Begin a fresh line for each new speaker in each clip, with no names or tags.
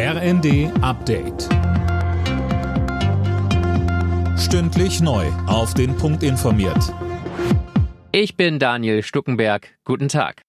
RND Update. Stündlich neu. Auf den Punkt informiert.
Ich bin Daniel Stuckenberg. Guten Tag.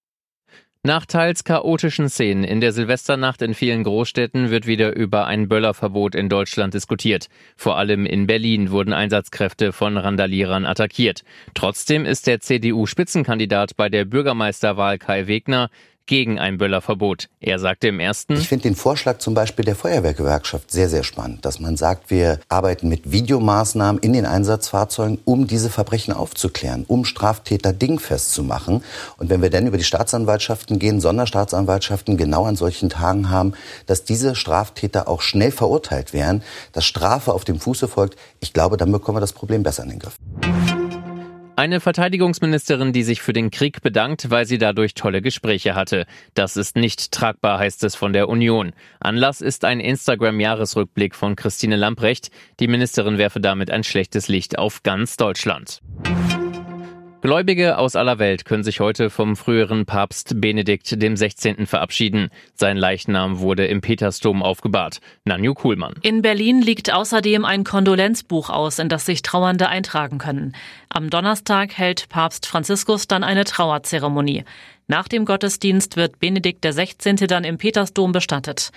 Nach teils chaotischen Szenen in der Silvesternacht in vielen Großstädten wird wieder über ein Böllerverbot in Deutschland diskutiert. Vor allem in Berlin wurden Einsatzkräfte von Randalierern attackiert. Trotzdem ist der CDU-Spitzenkandidat bei der Bürgermeisterwahl Kai Wegner gegen ein Böllerverbot. Er sagte im ersten.
Ich finde den Vorschlag zum Beispiel der Feuerwehrgewerkschaft sehr, sehr spannend, dass man sagt, wir arbeiten mit Videomaßnahmen in den Einsatzfahrzeugen, um diese Verbrechen aufzuklären, um Straftäter dingfest zu machen. Und wenn wir dann über die Staatsanwaltschaften gehen, Sonderstaatsanwaltschaften genau an solchen Tagen haben, dass diese Straftäter auch schnell verurteilt werden, dass Strafe auf dem Fuße folgt, ich glaube, dann bekommen wir das Problem besser in den Griff.
Eine Verteidigungsministerin, die sich für den Krieg bedankt, weil sie dadurch tolle Gespräche hatte. Das ist nicht tragbar, heißt es von der Union. Anlass ist ein Instagram-Jahresrückblick von Christine Lamprecht. Die Ministerin werfe damit ein schlechtes Licht auf ganz Deutschland. Gläubige aus aller Welt können sich heute vom früheren Papst Benedikt dem 16. verabschieden. Sein Leichnam wurde im Petersdom aufgebahrt. Nanju Kuhlmann.
In Berlin liegt außerdem ein Kondolenzbuch aus, in das sich Trauernde eintragen können. Am Donnerstag hält Papst Franziskus dann eine Trauerzeremonie. Nach dem Gottesdienst wird Benedikt 16. dann im Petersdom bestattet.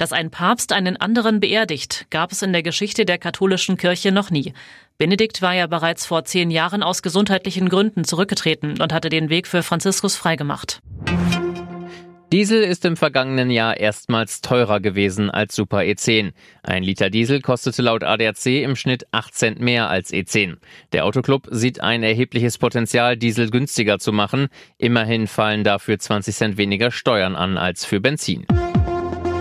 Dass ein Papst einen anderen beerdigt, gab es in der Geschichte der katholischen Kirche noch nie. Benedikt war ja bereits vor zehn Jahren aus gesundheitlichen Gründen zurückgetreten und hatte den Weg für Franziskus freigemacht.
Diesel ist im vergangenen Jahr erstmals teurer gewesen als Super E10. Ein Liter Diesel kostete laut ADAC im Schnitt 8 Cent mehr als E10. Der Autoclub sieht ein erhebliches Potenzial, Diesel günstiger zu machen. Immerhin fallen dafür 20 Cent weniger Steuern an als für Benzin.